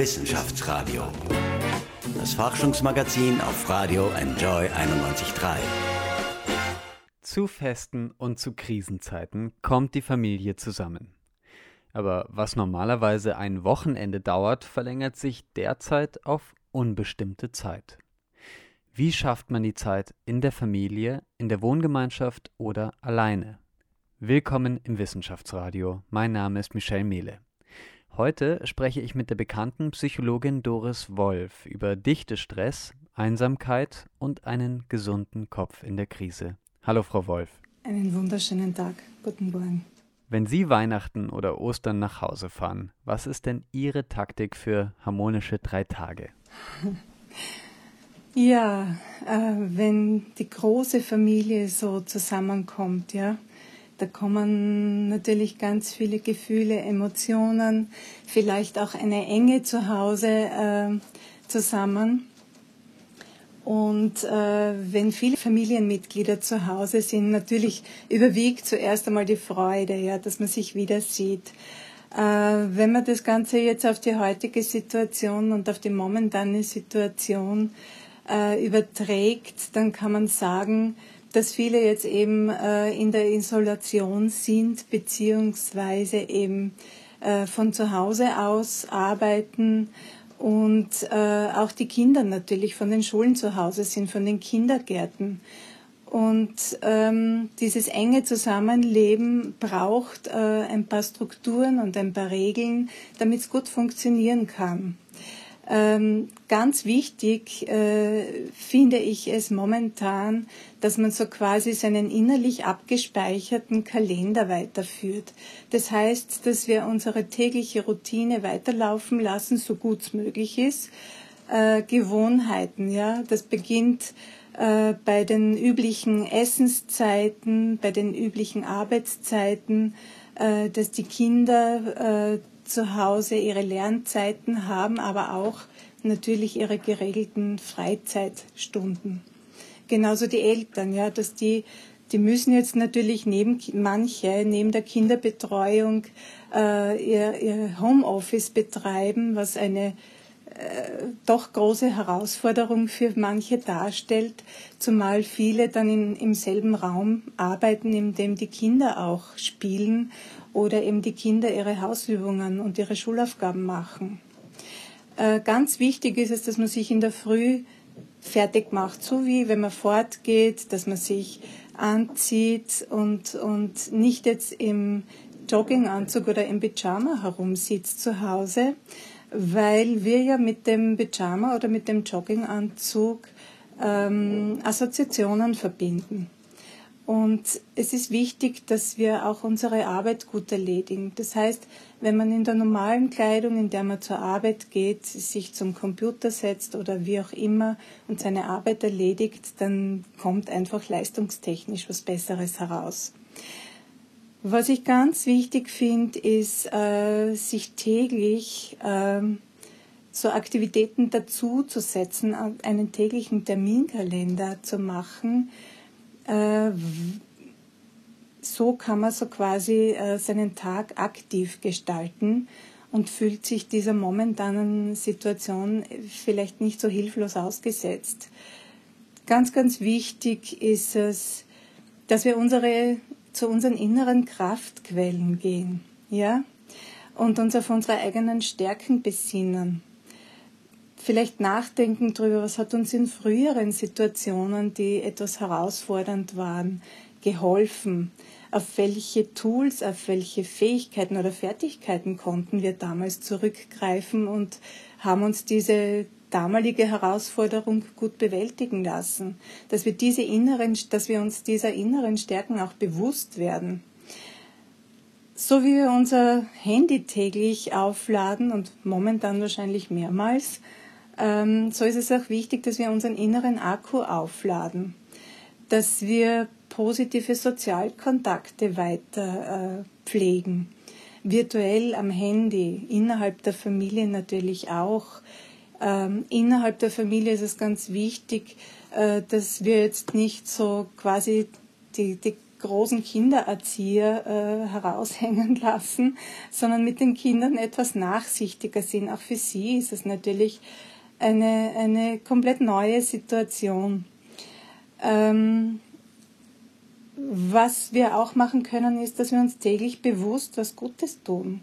Wissenschaftsradio. Das Forschungsmagazin auf Radio Enjoy 91.3. Zu Festen und zu Krisenzeiten kommt die Familie zusammen. Aber was normalerweise ein Wochenende dauert, verlängert sich derzeit auf unbestimmte Zeit. Wie schafft man die Zeit in der Familie, in der Wohngemeinschaft oder alleine? Willkommen im Wissenschaftsradio. Mein Name ist Michelle Mehle. Heute spreche ich mit der bekannten Psychologin Doris Wolf über Dichtestress, Einsamkeit und einen gesunden Kopf in der Krise. Hallo, Frau Wolf. Einen wunderschönen Tag. Guten Morgen. Wenn Sie Weihnachten oder Ostern nach Hause fahren, was ist denn Ihre Taktik für harmonische drei Tage? Ja, äh, wenn die große Familie so zusammenkommt, ja, da kommen natürlich ganz viele Gefühle, Emotionen, vielleicht auch eine Enge zu Hause äh, zusammen. Und äh, wenn viele Familienmitglieder zu Hause sind, natürlich überwiegt zuerst einmal die Freude, ja, dass man sich wieder sieht. Äh, wenn man das Ganze jetzt auf die heutige Situation und auf die momentane Situation äh, überträgt, dann kann man sagen, dass viele jetzt eben äh, in der Isolation sind, beziehungsweise eben äh, von zu Hause aus arbeiten und äh, auch die Kinder natürlich von den Schulen zu Hause sind, von den Kindergärten. Und ähm, dieses enge Zusammenleben braucht äh, ein paar Strukturen und ein paar Regeln, damit es gut funktionieren kann. Ähm, ganz wichtig äh, finde ich es momentan, dass man so quasi seinen innerlich abgespeicherten Kalender weiterführt. Das heißt, dass wir unsere tägliche Routine weiterlaufen lassen, so gut es möglich ist. Äh, Gewohnheiten, ja, das beginnt äh, bei den üblichen Essenszeiten, bei den üblichen Arbeitszeiten, äh, dass die Kinder äh, zu Hause ihre Lernzeiten haben, aber auch natürlich ihre geregelten Freizeitstunden. Genauso die Eltern, ja, dass die, die müssen jetzt natürlich neben manche, neben der Kinderbetreuung äh, ihr, ihr Homeoffice betreiben, was eine äh, doch große Herausforderung für manche darstellt, zumal viele dann in, im selben Raum arbeiten, in dem die Kinder auch spielen oder eben die Kinder ihre Hausübungen und ihre Schulaufgaben machen. Äh, ganz wichtig ist es, dass man sich in der Früh fertig macht, so wie wenn man fortgeht, dass man sich anzieht und, und nicht jetzt im Jogginganzug oder im Pyjama herumsitzt zu Hause, weil wir ja mit dem Pyjama oder mit dem Jogginganzug ähm, Assoziationen verbinden. Und es ist wichtig, dass wir auch unsere Arbeit gut erledigen. Das heißt, wenn man in der normalen Kleidung, in der man zur Arbeit geht, sich zum Computer setzt oder wie auch immer und seine Arbeit erledigt, dann kommt einfach leistungstechnisch was Besseres heraus. Was ich ganz wichtig finde, ist, äh, sich täglich äh, so Aktivitäten dazu zu setzen, einen täglichen Terminkalender zu machen, äh, so kann man so quasi äh, seinen Tag aktiv gestalten und fühlt sich dieser momentanen Situation vielleicht nicht so hilflos ausgesetzt. Ganz, ganz wichtig ist es, dass wir unsere, zu unseren inneren Kraftquellen gehen, ja, und uns auf unsere eigenen Stärken besinnen vielleicht nachdenken darüber, was hat uns in früheren Situationen, die etwas herausfordernd waren, geholfen? Auf welche Tools, auf welche Fähigkeiten oder Fertigkeiten konnten wir damals zurückgreifen und haben uns diese damalige Herausforderung gut bewältigen lassen, dass wir diese inneren, dass wir uns dieser inneren Stärken auch bewusst werden. So wie wir unser Handy täglich aufladen und momentan wahrscheinlich mehrmals, ähm, so ist es auch wichtig, dass wir unseren inneren Akku aufladen, dass wir positive Sozialkontakte weiter äh, pflegen, virtuell am Handy, innerhalb der Familie natürlich auch. Ähm, innerhalb der Familie ist es ganz wichtig, äh, dass wir jetzt nicht so quasi die, die großen Kindererzieher äh, heraushängen lassen, sondern mit den Kindern etwas nachsichtiger sind. Auch für sie ist es natürlich eine, eine komplett neue Situation. Ähm, was wir auch machen können, ist, dass wir uns täglich bewusst was Gutes tun.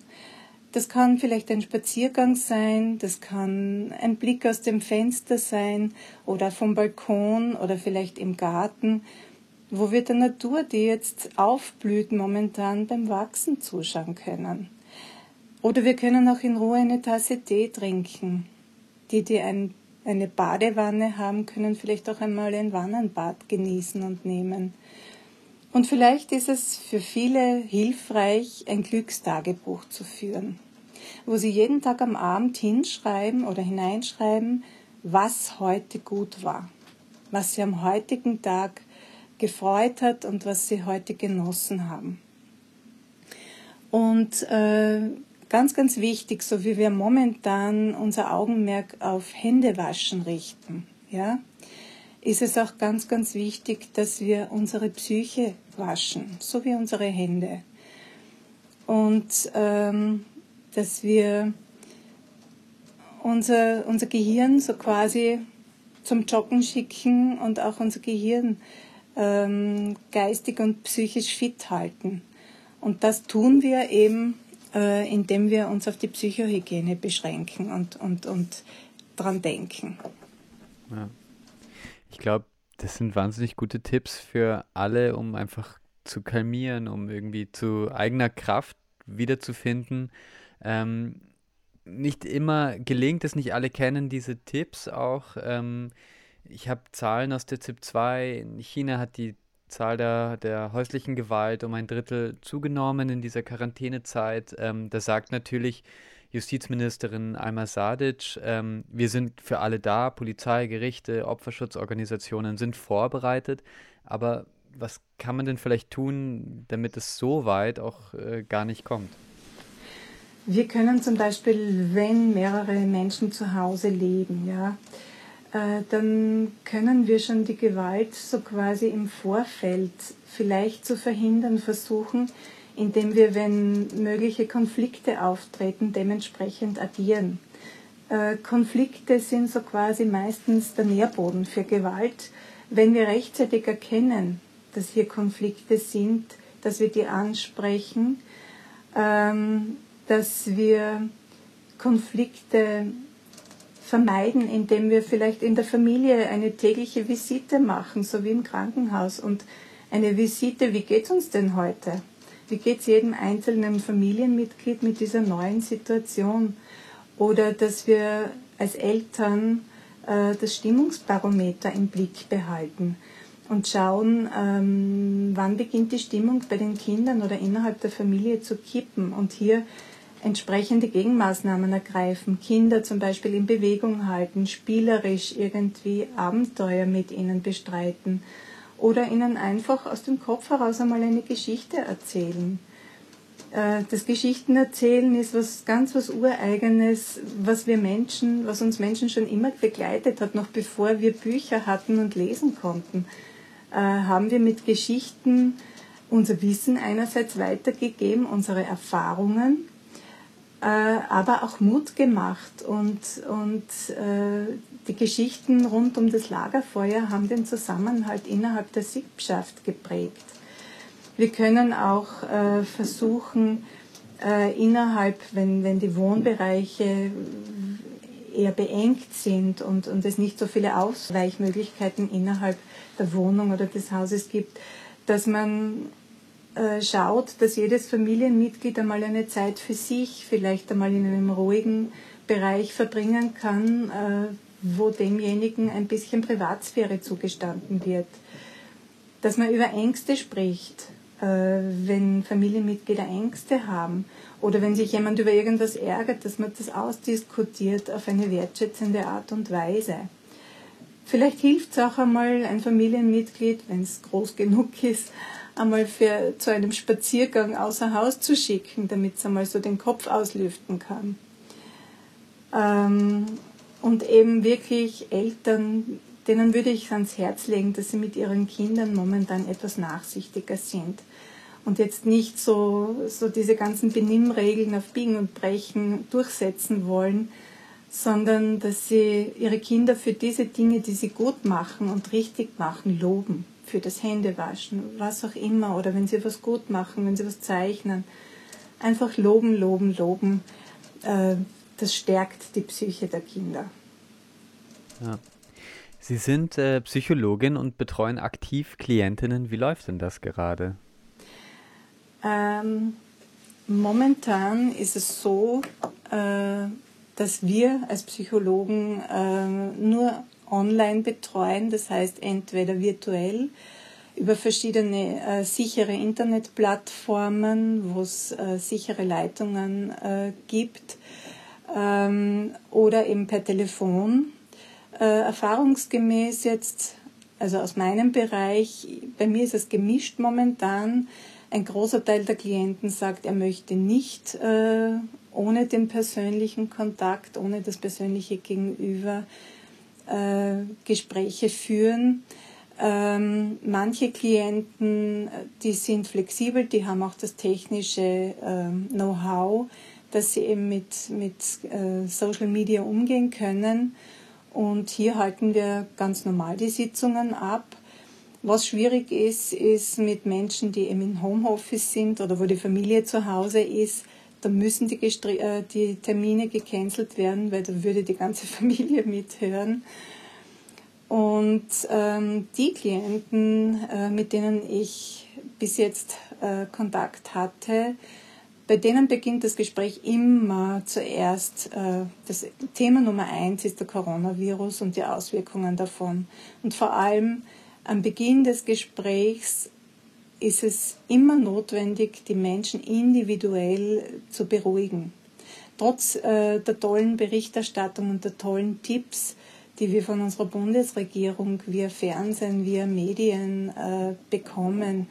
Das kann vielleicht ein Spaziergang sein, das kann ein Blick aus dem Fenster sein oder vom Balkon oder vielleicht im Garten, wo wir der Natur, die jetzt aufblüht, momentan beim Wachsen zuschauen können. Oder wir können auch in Ruhe eine Tasse Tee trinken. Die, die ein, eine Badewanne haben, können vielleicht auch einmal ein Wannenbad genießen und nehmen. Und vielleicht ist es für viele hilfreich, ein Glückstagebuch zu führen, wo sie jeden Tag am Abend hinschreiben oder hineinschreiben, was heute gut war, was sie am heutigen Tag gefreut hat und was sie heute genossen haben. Und äh, ganz, ganz wichtig, so wie wir momentan unser Augenmerk auf Händewaschen richten, ja, ist es auch ganz, ganz wichtig, dass wir unsere Psyche waschen, so wie unsere Hände. Und ähm, dass wir unser, unser Gehirn so quasi zum Joggen schicken und auch unser Gehirn ähm, geistig und psychisch fit halten. Und das tun wir eben, äh, indem wir uns auf die Psychohygiene beschränken und, und, und dran denken. Ja. Ich glaube, das sind wahnsinnig gute Tipps für alle, um einfach zu kalmieren, um irgendwie zu eigener Kraft wiederzufinden. Ähm, nicht immer gelingt es, nicht alle kennen diese Tipps auch. Ähm, ich habe Zahlen aus der ZIP 2. In China hat die Zahl der, der häuslichen Gewalt um ein Drittel zugenommen in dieser Quarantänezeit. Ähm, da sagt natürlich Justizministerin Alma Sadic, ähm, wir sind für alle da, Polizei, Gerichte, Opferschutzorganisationen sind vorbereitet, aber was kann man denn vielleicht tun, damit es so weit auch äh, gar nicht kommt? Wir können zum Beispiel, wenn mehrere Menschen zu Hause leben, ja, dann können wir schon die Gewalt so quasi im Vorfeld vielleicht zu verhindern versuchen, indem wir, wenn mögliche Konflikte auftreten, dementsprechend agieren. Äh, Konflikte sind so quasi meistens der Nährboden für Gewalt. Wenn wir rechtzeitig erkennen, dass hier Konflikte sind, dass wir die ansprechen, ähm, dass wir Konflikte vermeiden, indem wir vielleicht in der Familie eine tägliche Visite machen, so wie im Krankenhaus und eine Visite, wie geht's uns denn heute? Wie geht es jedem einzelnen Familienmitglied mit dieser neuen Situation? Oder dass wir als Eltern äh, das Stimmungsbarometer im Blick behalten und schauen, ähm, wann beginnt die Stimmung bei den Kindern oder innerhalb der Familie zu kippen und hier entsprechende Gegenmaßnahmen ergreifen, Kinder zum Beispiel in Bewegung halten, spielerisch irgendwie Abenteuer mit ihnen bestreiten oder ihnen einfach aus dem Kopf heraus einmal eine Geschichte erzählen. Äh, das Geschichtenerzählen ist was ganz was Ureigenes, was wir Menschen, was uns Menschen schon immer begleitet hat, noch bevor wir Bücher hatten und lesen konnten, äh, haben wir mit Geschichten unser Wissen einerseits weitergegeben, unsere Erfahrungen, aber auch Mut gemacht und, und die Geschichten rund um das Lagerfeuer haben den Zusammenhalt innerhalb der Sippschaft geprägt. Wir können auch äh, versuchen, äh, innerhalb, wenn, wenn die Wohnbereiche eher beengt sind und, und es nicht so viele Ausweichmöglichkeiten innerhalb der Wohnung oder des Hauses gibt, dass man äh, schaut, dass jedes Familienmitglied einmal eine Zeit für sich, vielleicht einmal in einem ruhigen Bereich verbringen kann, äh, wo demjenigen ein bisschen Privatsphäre zugestanden wird. Dass man über Ängste spricht, äh, wenn Familienmitglieder Ängste haben oder wenn sich jemand über irgendwas ärgert, dass man das ausdiskutiert auf eine wertschätzende Art und Weise. Vielleicht hilft es auch einmal, ein Familienmitglied, wenn es groß genug ist, einmal für, zu einem Spaziergang außer Haus zu schicken, damit es einmal so den Kopf auslüften kann. Ähm, und eben wirklich Eltern denen würde ich ans Herz legen, dass sie mit ihren Kindern momentan etwas nachsichtiger sind und jetzt nicht so, so diese ganzen Benimmregeln auf Biegen und Brechen durchsetzen wollen, sondern dass sie ihre Kinder für diese Dinge, die sie gut machen und richtig machen, loben. Für das Händewaschen, was auch immer, oder wenn sie was gut machen, wenn sie was zeichnen. Einfach loben, loben, loben. Äh, das stärkt die Psyche der Kinder. Ja. Sie sind äh, Psychologin und betreuen aktiv Klientinnen. Wie läuft denn das gerade? Ähm, momentan ist es so, äh, dass wir als Psychologen äh, nur online betreuen, das heißt entweder virtuell über verschiedene äh, sichere Internetplattformen, wo es äh, sichere Leitungen äh, gibt, ähm, oder eben per Telefon. Äh, erfahrungsgemäß jetzt, also aus meinem Bereich, bei mir ist es gemischt momentan. Ein großer Teil der Klienten sagt, er möchte nicht äh, ohne den persönlichen Kontakt, ohne das persönliche Gegenüber äh, Gespräche führen. Ähm, manche Klienten, die sind flexibel, die haben auch das technische äh, Know-how, dass sie eben mit, mit äh, Social Media umgehen können. Und hier halten wir ganz normal die Sitzungen ab. Was schwierig ist, ist mit Menschen, die eben im Homeoffice sind oder wo die Familie zu Hause ist, da müssen die, äh, die Termine gecancelt werden, weil da würde die ganze Familie mithören. Und ähm, die Klienten, äh, mit denen ich bis jetzt äh, Kontakt hatte, bei denen beginnt das Gespräch immer zuerst. Äh, das Thema Nummer eins ist der Coronavirus und die Auswirkungen davon. Und vor allem am Beginn des Gesprächs ist es immer notwendig, die Menschen individuell zu beruhigen. Trotz äh, der tollen Berichterstattung und der tollen Tipps, die wir von unserer Bundesregierung via Fernsehen, via Medien äh, bekommen,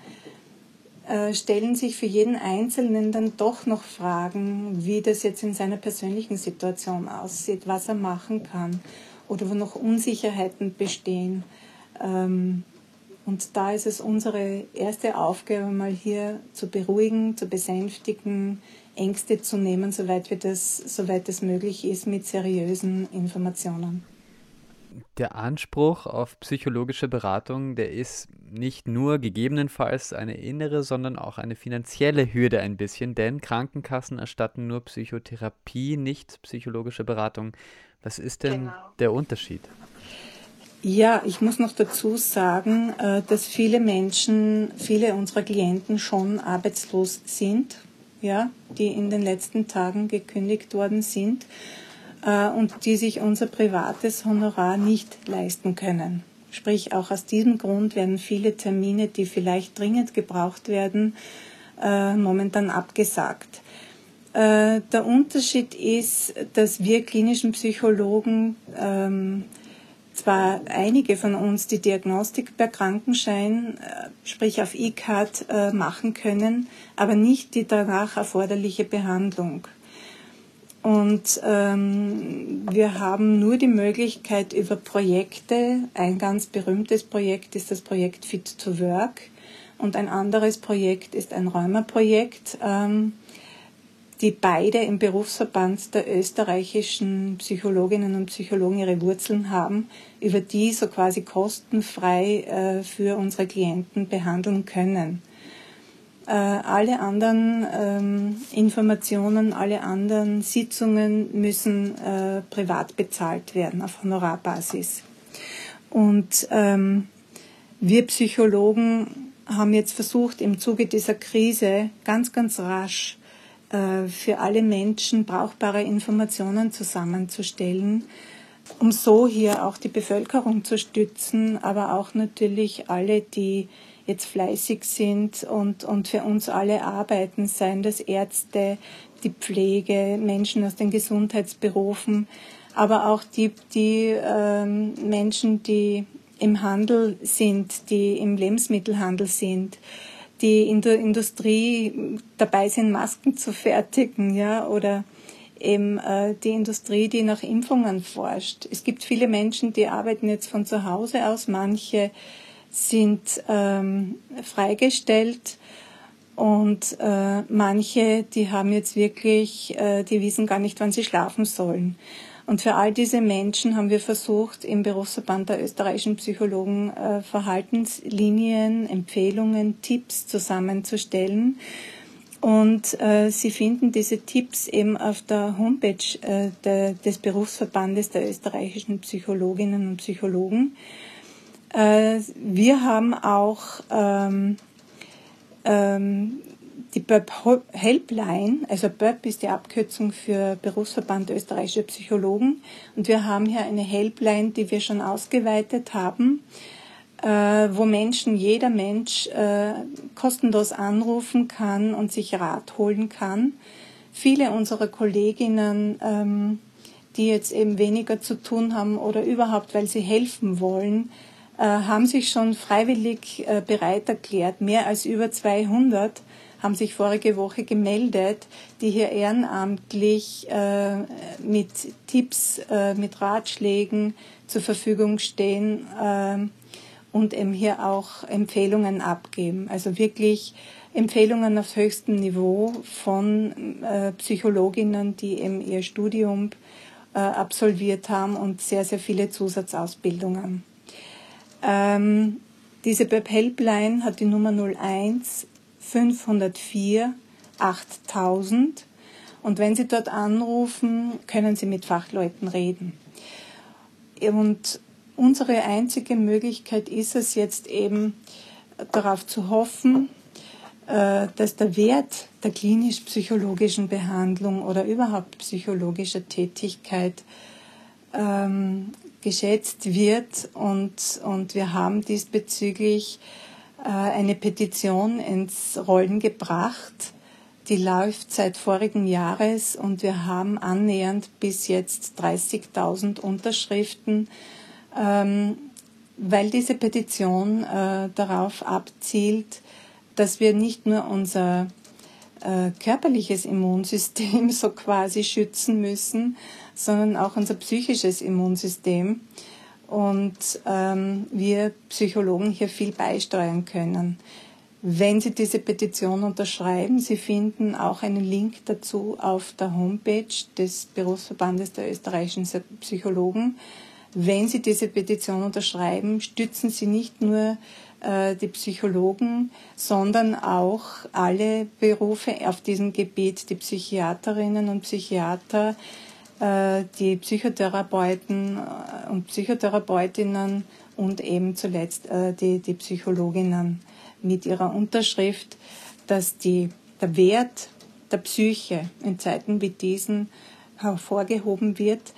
äh, stellen sich für jeden Einzelnen dann doch noch Fragen, wie das jetzt in seiner persönlichen Situation aussieht, was er machen kann oder wo noch Unsicherheiten bestehen. Ähm, und da ist es unsere erste Aufgabe, mal hier zu beruhigen, zu besänftigen, Ängste zu nehmen, soweit, wir das, soweit es möglich ist, mit seriösen Informationen der Anspruch auf psychologische Beratung, der ist nicht nur gegebenenfalls eine innere, sondern auch eine finanzielle Hürde ein bisschen, denn Krankenkassen erstatten nur Psychotherapie, nicht psychologische Beratung. Was ist denn genau. der Unterschied? Ja, ich muss noch dazu sagen, äh, dass viele Menschen, viele unserer Klienten schon arbeitslos sind, ja, die in den letzten Tagen gekündigt worden sind äh, und die sich unser privates Honorar nicht leisten können. Sprich, auch aus diesem Grund werden viele Termine, die vielleicht dringend gebraucht werden, äh, momentan abgesagt. Der Unterschied ist, dass wir klinischen Psychologen ähm, zwar einige von uns die Diagnostik per Krankenschein, sprich auf E-Card, machen können, aber nicht die danach erforderliche Behandlung. Und ähm, wir haben nur die Möglichkeit über Projekte, ein ganz berühmtes Projekt ist das Projekt Fit to Work und ein anderes Projekt ist ein Rheuma-Projekt, ähm, die beide im Berufsverband der österreichischen Psychologinnen und Psychologen ihre Wurzeln haben, über die so quasi kostenfrei äh, für unsere Klienten behandeln können. Äh, alle anderen ähm, Informationen, alle anderen Sitzungen müssen äh, privat bezahlt werden auf Honorarbasis. Und ähm, wir Psychologen haben jetzt versucht, im Zuge dieser Krise ganz, ganz rasch für alle Menschen brauchbare Informationen zusammenzustellen, um so hier auch die Bevölkerung zu stützen, aber auch natürlich alle, die jetzt fleißig sind und, und für uns alle arbeiten, seien das Ärzte, die Pflege, Menschen aus den Gesundheitsberufen, aber auch die, die ähm, Menschen, die im Handel sind, die im Lebensmittelhandel sind, die in der Industrie dabei sind, Masken zu fertigen, ja, oder eben äh, die Industrie, die nach Impfungen forscht. Es gibt viele Menschen, die arbeiten jetzt von zu Hause aus, manche sind ähm, freigestellt und äh, manche, die haben jetzt wirklich, äh, die wissen gar nicht, wann sie schlafen sollen. Und für all diese Menschen haben wir versucht, im Berufsverband der österreichischen Psychologen äh, Verhaltenslinien, Empfehlungen, Tipps zusammenzustellen. Und äh, Sie finden diese Tipps eben auf der Homepage äh, der, des Berufsverbandes der österreichischen Psychologinnen und Psychologen. Äh, wir haben auch ähm, ähm, die BÖP Helpline, also BÖP ist die Abkürzung für Berufsverband österreichischer Psychologen. Und wir haben hier eine Helpline, die wir schon ausgeweitet haben, äh, wo Menschen, jeder Mensch äh, kostenlos anrufen kann und sich Rat holen kann. Viele unserer Kolleginnen, ähm, die jetzt eben weniger zu tun haben oder überhaupt, weil sie helfen wollen, äh, haben sich schon freiwillig bereit erklärt. Mehr als über 200 haben sich vorige Woche gemeldet, die hier ehrenamtlich äh, mit Tipps, äh, mit Ratschlägen zur Verfügung stehen äh, und eben hier auch Empfehlungen abgeben. Also wirklich Empfehlungen auf höchstem Niveau von äh, Psychologinnen, die eben ihr Studium äh, absolviert haben und sehr, sehr viele Zusatzausbildungen. Ähm, diese BEP Helpline hat die Nummer 01 504 8000 und wenn Sie dort anrufen, können Sie mit Fachleuten reden. Und unsere einzige Möglichkeit ist es jetzt eben darauf zu hoffen, äh, dass der Wert der klinisch-psychologischen Behandlung oder überhaupt psychologischer Tätigkeit ähm, geschätzt wird und, und wir haben diesbezüglich äh, eine Petition ins Rollen gebracht. Die läuft seit vorigen Jahres und wir haben annähernd bis jetzt 30.000 Unterschriften, ähm, weil diese Petition äh, darauf abzielt, dass wir nicht nur unser äh, körperliches Immunsystem so quasi schützen müssen, sondern auch unser psychisches Immunsystem und ähm, wir Psychologen hier viel beisteuern können. Wenn Sie diese Petition unterschreiben, Sie finden auch einen Link dazu auf der Homepage des Berufsverbandes der österreichischen Psychologen. Wenn Sie diese Petition unterschreiben, stützen Sie nicht nur äh, die Psychologen, sondern auch alle Berufe auf diesem Gebiet, die Psychiaterinnen und Psychiater, die Psychotherapeuten äh, und Psychotherapeutinnen und eben zuletzt äh, die, die Psychologinnen mit ihrer Unterschrift, dass die, der Wert der Psyche in Zeiten wie diesen hervorgehoben wird,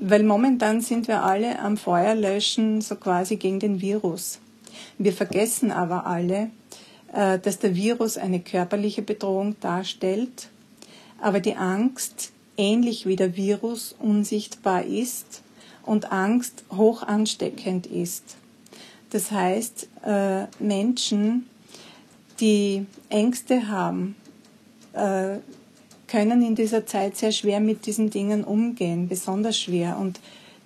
weil momentan sind wir alle am Feuer löschen, so quasi gegen den Virus. Wir vergessen aber alle, dass der Virus eine körperliche Bedrohung darstellt, aber die Angst ähnlich wie der Virus unsichtbar ist und Angst hoch ansteckend ist. Das heißt, äh, Menschen, die Ängste haben, äh, können in dieser Zeit sehr schwer mit diesen Dingen umgehen, besonders schwer. Und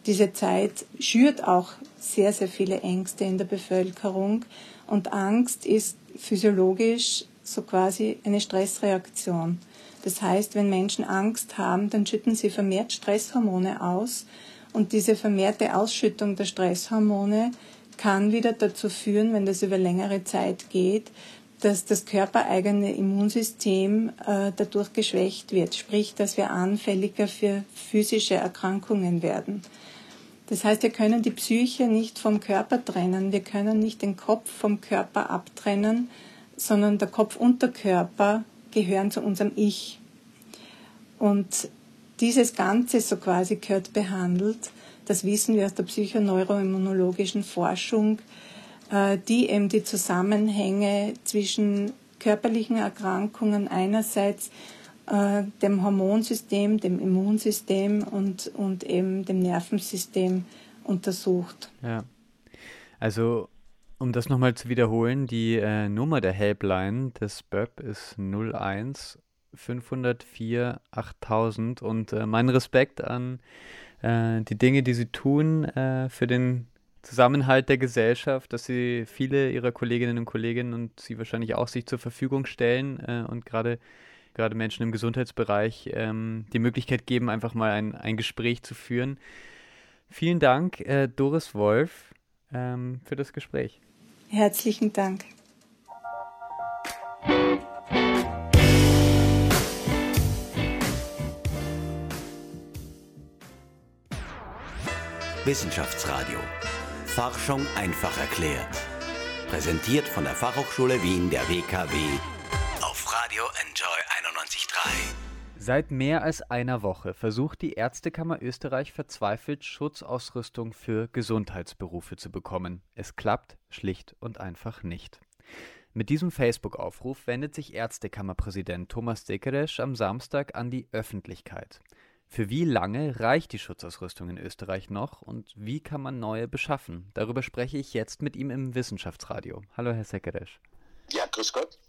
diese Zeit schürt auch sehr, sehr viele Ängste in der Bevölkerung. Und Angst ist physiologisch so quasi eine Stressreaktion. Das heißt, wenn Menschen Angst haben, dann schütten sie vermehrt Stresshormone aus. Und diese vermehrte Ausschüttung der Stresshormone kann wieder dazu führen, wenn das über längere Zeit geht, dass das körpereigene Immunsystem äh, dadurch geschwächt wird, sprich, dass wir anfälliger für physische Erkrankungen werden. Das heißt, wir können die Psyche nicht vom Körper trennen, wir können nicht den Kopf vom Körper abtrennen, sondern der Kopf und der Körper gehören zu unserem Ich. Und dieses Ganze so quasi gehört behandelt. Das wissen wir aus der psychoneuroimmunologischen Forschung, äh, die eben die Zusammenhänge zwischen körperlichen Erkrankungen einerseits, äh, dem Hormonsystem, dem Immunsystem und, und eben dem Nervensystem untersucht. Ja. Also um das nochmal zu wiederholen, die äh, Nummer der Helpline des BÖP ist 01 504 8000 und äh, mein Respekt an äh, die Dinge, die Sie tun äh, für den Zusammenhalt der Gesellschaft, dass Sie viele Ihrer Kolleginnen und Kollegen und Sie wahrscheinlich auch sich zur Verfügung stellen äh, und gerade gerade Menschen im Gesundheitsbereich ähm, die Möglichkeit geben, einfach mal ein, ein Gespräch zu führen. Vielen Dank, äh, Doris Wolf, ähm, für das Gespräch. Herzlichen Dank. Wissenschaftsradio. Forschung einfach erklärt. Präsentiert von der Fachhochschule Wien der WKW auf Radio Enjoy 91.3. Seit mehr als einer Woche versucht die Ärztekammer Österreich verzweifelt, Schutzausrüstung für Gesundheitsberufe zu bekommen. Es klappt schlicht und einfach nicht. Mit diesem Facebook-Aufruf wendet sich Ärztekammerpräsident Thomas Dekeresch am Samstag an die Öffentlichkeit. Für wie lange reicht die Schutzausrüstung in Österreich noch und wie kann man neue beschaffen? Darüber spreche ich jetzt mit ihm im Wissenschaftsradio. Hallo, Herr Sekeresch. Ja, grüß Gott.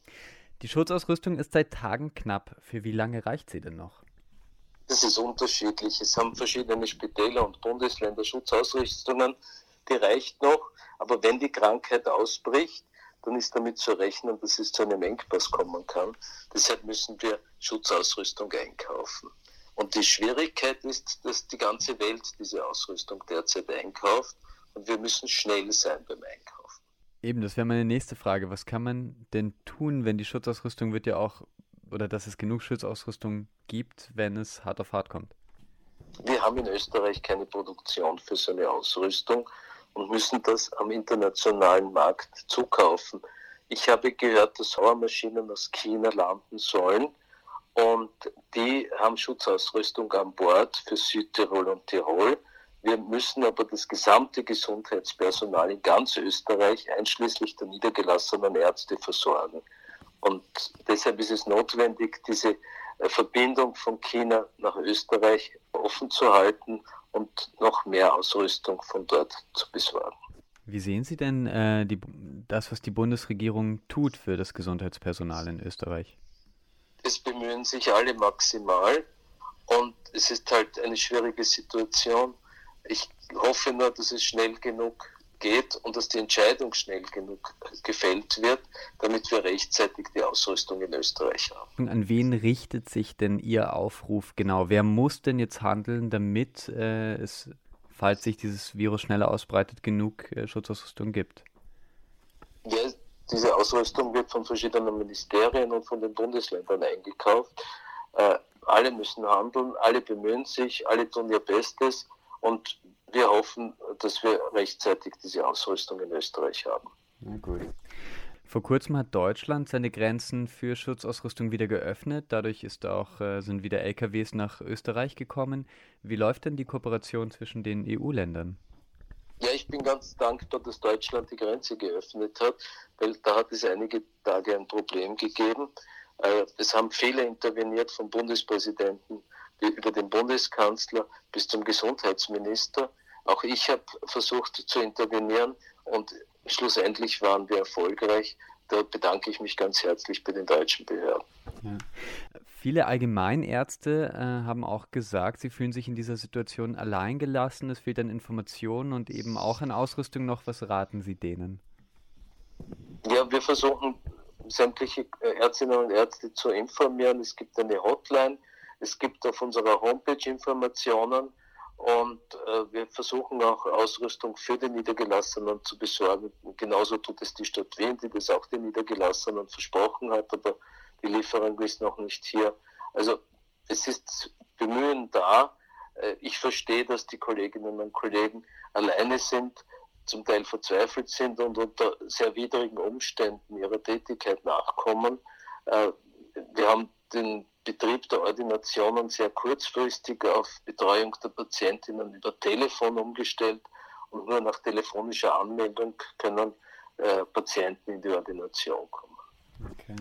Die Schutzausrüstung ist seit Tagen knapp. Für wie lange reicht sie denn noch? Das ist unterschiedlich. Es haben verschiedene Spitäler und Bundesländer Schutzausrüstungen, die reicht noch. Aber wenn die Krankheit ausbricht, dann ist damit zu rechnen, dass es zu einem Engpass kommen kann. Deshalb müssen wir Schutzausrüstung einkaufen. Und die Schwierigkeit ist, dass die ganze Welt diese Ausrüstung derzeit einkauft und wir müssen schnell sein beim Einkaufen. Eben, das wäre meine nächste Frage. Was kann man denn tun, wenn die Schutzausrüstung wird ja auch, oder dass es genug Schutzausrüstung gibt, wenn es hart auf hart kommt? Wir haben in Österreich keine Produktion für so eine Ausrüstung und müssen das am internationalen Markt zukaufen. Ich habe gehört, dass Sauermaschinen aus China landen sollen und die haben Schutzausrüstung an Bord für Südtirol und Tirol. Wir müssen aber das gesamte Gesundheitspersonal in ganz Österreich, einschließlich der niedergelassenen Ärzte, versorgen. Und deshalb ist es notwendig, diese äh, Verbindung von China nach Österreich offen zu halten und noch mehr Ausrüstung von dort zu besorgen. Wie sehen Sie denn äh, die, das, was die Bundesregierung tut für das Gesundheitspersonal in Österreich? es bemühen sich alle maximal und es ist halt eine schwierige Situation. Ich hoffe nur, dass es schnell genug geht und dass die Entscheidung schnell genug gefällt wird, damit wir rechtzeitig die Ausrüstung in Österreich haben. An wen richtet sich denn Ihr Aufruf genau? Wer muss denn jetzt handeln, damit äh, es, falls sich dieses Virus schneller ausbreitet, genug äh, Schutzausrüstung gibt? Ja, diese Ausrüstung wird von verschiedenen Ministerien und von den Bundesländern eingekauft. Äh, alle müssen handeln, alle bemühen sich, alle tun ihr Bestes und wir hoffen, dass wir rechtzeitig diese Ausrüstung in Österreich haben. Na gut. Vor kurzem hat Deutschland seine Grenzen für Schutzausrüstung wieder geöffnet. Dadurch ist auch, äh, sind wieder LKWs nach Österreich gekommen. Wie läuft denn die Kooperation zwischen den EU-Ländern? Ja, ich bin ganz dankbar, dass Deutschland die Grenze geöffnet hat, weil da hat es einige Tage ein Problem gegeben. Äh, es haben viele interveniert vom Bundespräsidenten über den Bundeskanzler bis zum Gesundheitsminister. Auch ich habe versucht zu intervenieren und schlussendlich waren wir erfolgreich. Da bedanke ich mich ganz herzlich bei den deutschen Behörden. Ja. Viele Allgemeinärzte äh, haben auch gesagt, sie fühlen sich in dieser Situation alleingelassen. Es fehlt an Informationen und eben auch an Ausrüstung noch. Was raten Sie denen? Ja, wir versuchen sämtliche äh, Ärztinnen und Ärzte zu informieren. Es gibt eine Hotline, es gibt auf unserer Homepage Informationen und äh, wir versuchen auch Ausrüstung für die Niedergelassenen zu besorgen. Genauso tut es die Stadt Wien, die das auch den Niedergelassenen versprochen hat, aber die Lieferung ist noch nicht hier. Also es ist Bemühen da. Äh, ich verstehe, dass die Kolleginnen und Kollegen alleine sind, zum Teil verzweifelt sind und unter sehr widrigen Umständen ihrer Tätigkeit nachkommen. Äh, wir haben den Betrieb der Ordinationen sehr kurzfristig auf Betreuung der Patientinnen über Telefon umgestellt und nur nach telefonischer Anmeldung können äh, Patienten in die Ordination kommen. Okay.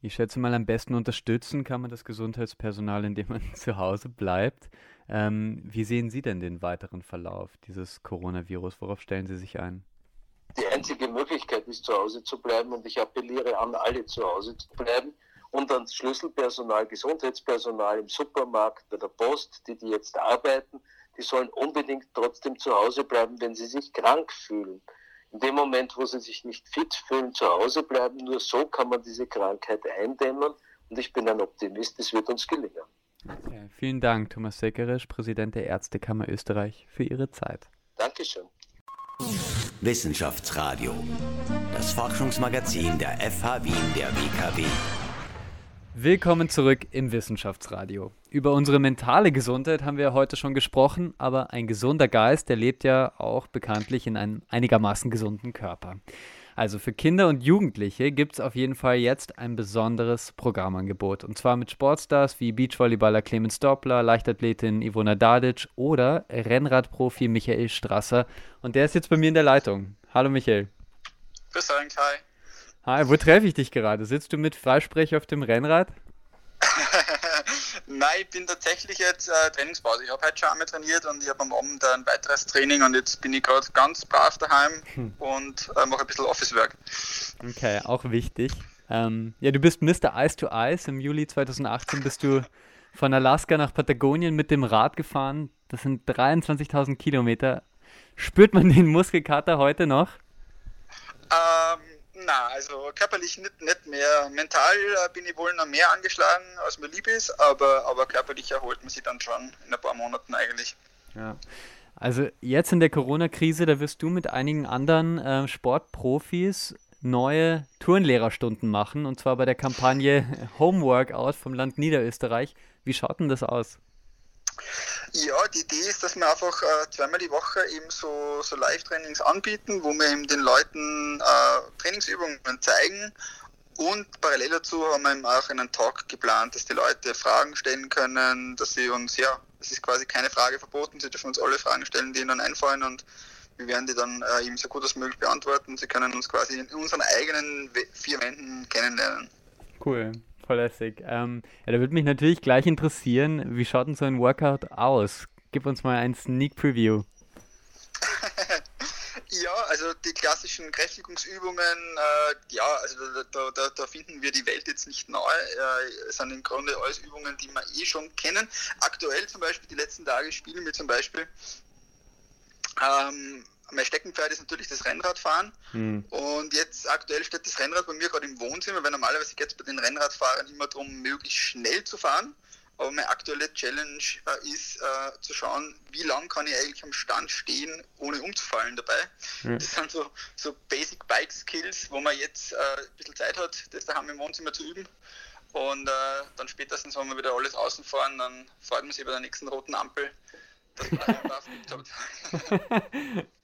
Ich schätze mal, am besten unterstützen kann man das Gesundheitspersonal, indem man zu Hause bleibt. Ähm, wie sehen Sie denn den weiteren Verlauf dieses Coronavirus? Worauf stellen Sie sich ein? Die einzige Möglichkeit ist, zu Hause zu bleiben und ich appelliere an alle, zu Hause zu bleiben und ans Schlüsselpersonal, Gesundheitspersonal im Supermarkt, bei der Post, die, die jetzt arbeiten, die sollen unbedingt trotzdem zu Hause bleiben, wenn sie sich krank fühlen. In dem Moment, wo sie sich nicht fit fühlen, zu Hause bleiben. Nur so kann man diese Krankheit eindämmen. Und ich bin ein Optimist, es wird uns gelingen. Okay, vielen Dank, Thomas Seckerisch, Präsident der Ärztekammer Österreich, für Ihre Zeit. Dankeschön. Wissenschaftsradio, das Forschungsmagazin der FH Wien der WKW. Willkommen zurück im Wissenschaftsradio. Über unsere mentale Gesundheit haben wir heute schon gesprochen, aber ein gesunder Geist, der lebt ja auch bekanntlich in einem einigermaßen gesunden Körper. Also für Kinder und Jugendliche gibt es auf jeden Fall jetzt ein besonderes Programmangebot. Und zwar mit Sportstars wie Beachvolleyballer Clemens Doppler, Leichtathletin Ivona Dadic oder Rennradprofi Michael Strasser. Und der ist jetzt bei mir in der Leitung. Hallo Michael. Bis dann, Kai. Hi, wo treffe ich dich gerade? Sitzt du mit Freisprech auf dem Rennrad? Nein, ich bin tatsächlich jetzt äh, Trainingspause. Ich habe heute schon einmal trainiert und ich habe am Abend ein weiteres Training und jetzt bin ich gerade ganz brav daheim hm. und äh, mache ein bisschen Office-Work. Okay, auch wichtig. Ähm, ja, du bist Mr. Ice to Ice. Im Juli 2018 bist du von Alaska nach Patagonien mit dem Rad gefahren. Das sind 23.000 Kilometer. Spürt man den Muskelkater heute noch? Ähm, na, also körperlich nicht, nicht mehr. Mental äh, bin ich wohl noch mehr angeschlagen, als mir lieb ist, aber, aber körperlich erholt man sich dann schon in ein paar Monaten eigentlich. Ja. Also jetzt in der Corona-Krise, da wirst du mit einigen anderen äh, Sportprofis neue Turnlehrerstunden machen, und zwar bei der Kampagne Homeworkout vom Land Niederösterreich. Wie schaut denn das aus? Ja, die Idee ist, dass wir einfach äh, zweimal die Woche eben so, so Live-Trainings anbieten, wo wir eben den Leuten äh, Trainingsübungen zeigen. Und parallel dazu haben wir eben auch einen Talk geplant, dass die Leute Fragen stellen können, dass sie uns, ja, es ist quasi keine Frage verboten, sie dürfen uns alle Fragen stellen, die ihnen dann einfallen und wir werden die dann äh, eben so gut als möglich beantworten. Sie können uns quasi in unseren eigenen vier Wänden kennenlernen. Cool. Voll lässig. Ähm, ja, da würde mich natürlich gleich interessieren, wie schaut denn so ein Workout aus? Gib uns mal ein Sneak Preview. ja, also die klassischen Kräftigungsübungen, äh, ja, also da, da, da, finden wir die Welt jetzt nicht neu. Äh, es sind im Grunde alles Übungen, die wir eh schon kennen. Aktuell zum Beispiel, die letzten Tage spielen wir zum Beispiel ähm, mein Steckenpferd ist natürlich das Rennradfahren. Mhm. Und jetzt aktuell steht das Rennrad bei mir gerade im Wohnzimmer, weil normalerweise geht es bei den Rennradfahrern immer darum, möglichst schnell zu fahren. Aber meine aktuelle Challenge äh, ist äh, zu schauen, wie lange kann ich eigentlich am Stand stehen, ohne umzufallen dabei. Mhm. Das sind so, so Basic Bike Skills, wo man jetzt äh, ein bisschen Zeit hat, das daheim im Wohnzimmer zu üben. Und äh, dann spätestens, wenn wir wieder alles außen fahren, dann freut man sich bei der nächsten roten Ampel, dass man einen.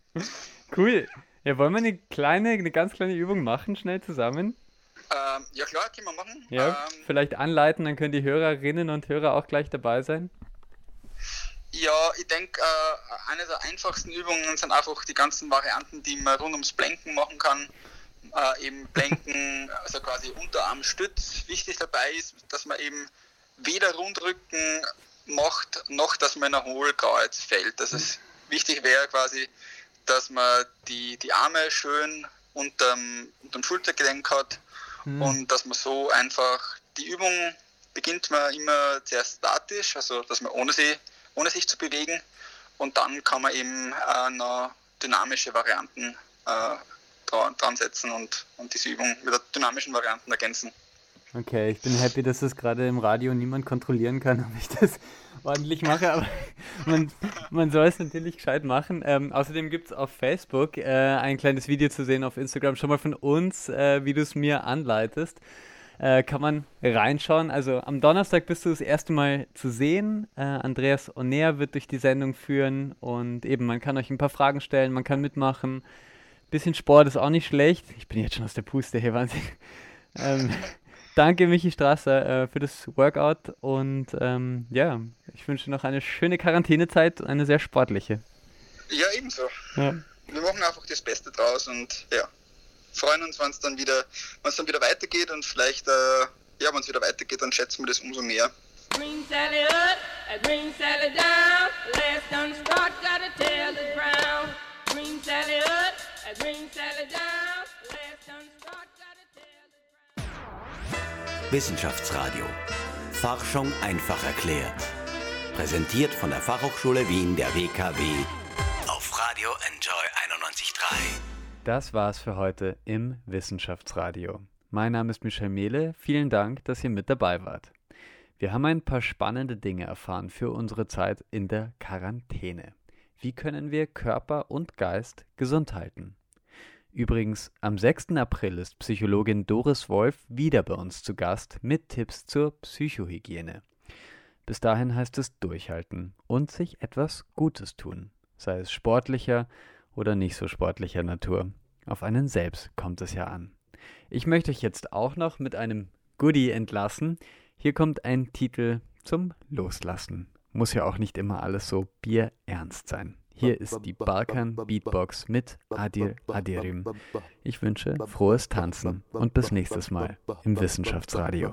Cool. Ja, wollen wir eine kleine, eine ganz kleine Übung machen, schnell zusammen? Ähm, ja klar, können wir machen. Ja, ähm, vielleicht anleiten, dann können die Hörerinnen und Hörer auch gleich dabei sein. Ja, ich denke, äh, eine der einfachsten Übungen sind einfach die ganzen Varianten, die man rund ums Blenken machen kann. Äh, eben Blenken, also quasi Unterarmstütz. Wichtig dabei ist, dass man eben weder Rundrücken macht, noch dass man in ein Hohlkreuz fällt. Das ist wichtig wäre quasi, dass man die, die Arme schön unterm, unterm Schultergelenk hat mhm. und dass man so einfach die Übung beginnt man immer sehr statisch, also dass man ohne, sie, ohne sich zu bewegen und dann kann man eben äh, noch dynamische Varianten äh, dran, dran setzen und, und diese Übung mit dynamischen Varianten ergänzen. Okay, ich bin happy, dass das gerade im Radio niemand kontrollieren kann, ob ich das ordentlich mache, aber man, man soll es natürlich gescheit machen. Ähm, außerdem gibt es auf Facebook äh, ein kleines Video zu sehen, auf Instagram schon mal von uns, äh, wie du es mir anleitest. Äh, kann man reinschauen. Also am Donnerstag bist du das erste Mal zu sehen. Äh, Andreas Onea wird durch die Sendung führen und eben, man kann euch ein paar Fragen stellen, man kann mitmachen. Bisschen Sport ist auch nicht schlecht. Ich bin jetzt schon aus der Puste hier, Wahnsinn. Ähm, danke, Michi Strasser, äh, für das Workout und ähm, ja, ich wünsche noch eine schöne Quarantänezeit und eine sehr sportliche. Ja, ebenso. Ja. Wir machen einfach das Beste draus und ja, freuen uns, wenn es dann wieder, wenn es dann wieder weitergeht und vielleicht, äh, ja, wenn es wieder weitergeht, dann schätzen wir das umso mehr. Green Sally up, green Sally down, last done start, gotta tell the ground. Green Sally up, green Sally down, Wissenschaftsradio. Forschung einfach erklärt. Präsentiert von der Fachhochschule Wien der WKW auf Radio Enjoy 91.3. Das war's für heute im Wissenschaftsradio. Mein Name ist Michel Mehle. Vielen Dank, dass ihr mit dabei wart. Wir haben ein paar spannende Dinge erfahren für unsere Zeit in der Quarantäne. Wie können wir Körper und Geist gesund halten? Übrigens, am 6. April ist Psychologin Doris Wolf wieder bei uns zu Gast mit Tipps zur Psychohygiene. Bis dahin heißt es durchhalten und sich etwas Gutes tun, sei es sportlicher oder nicht so sportlicher Natur. Auf einen selbst kommt es ja an. Ich möchte euch jetzt auch noch mit einem Goodie entlassen. Hier kommt ein Titel zum Loslassen. Muss ja auch nicht immer alles so bierernst sein. Hier ist die Balkan Beatbox mit Adil Adirim. Ich wünsche frohes Tanzen und bis nächstes Mal im Wissenschaftsradio.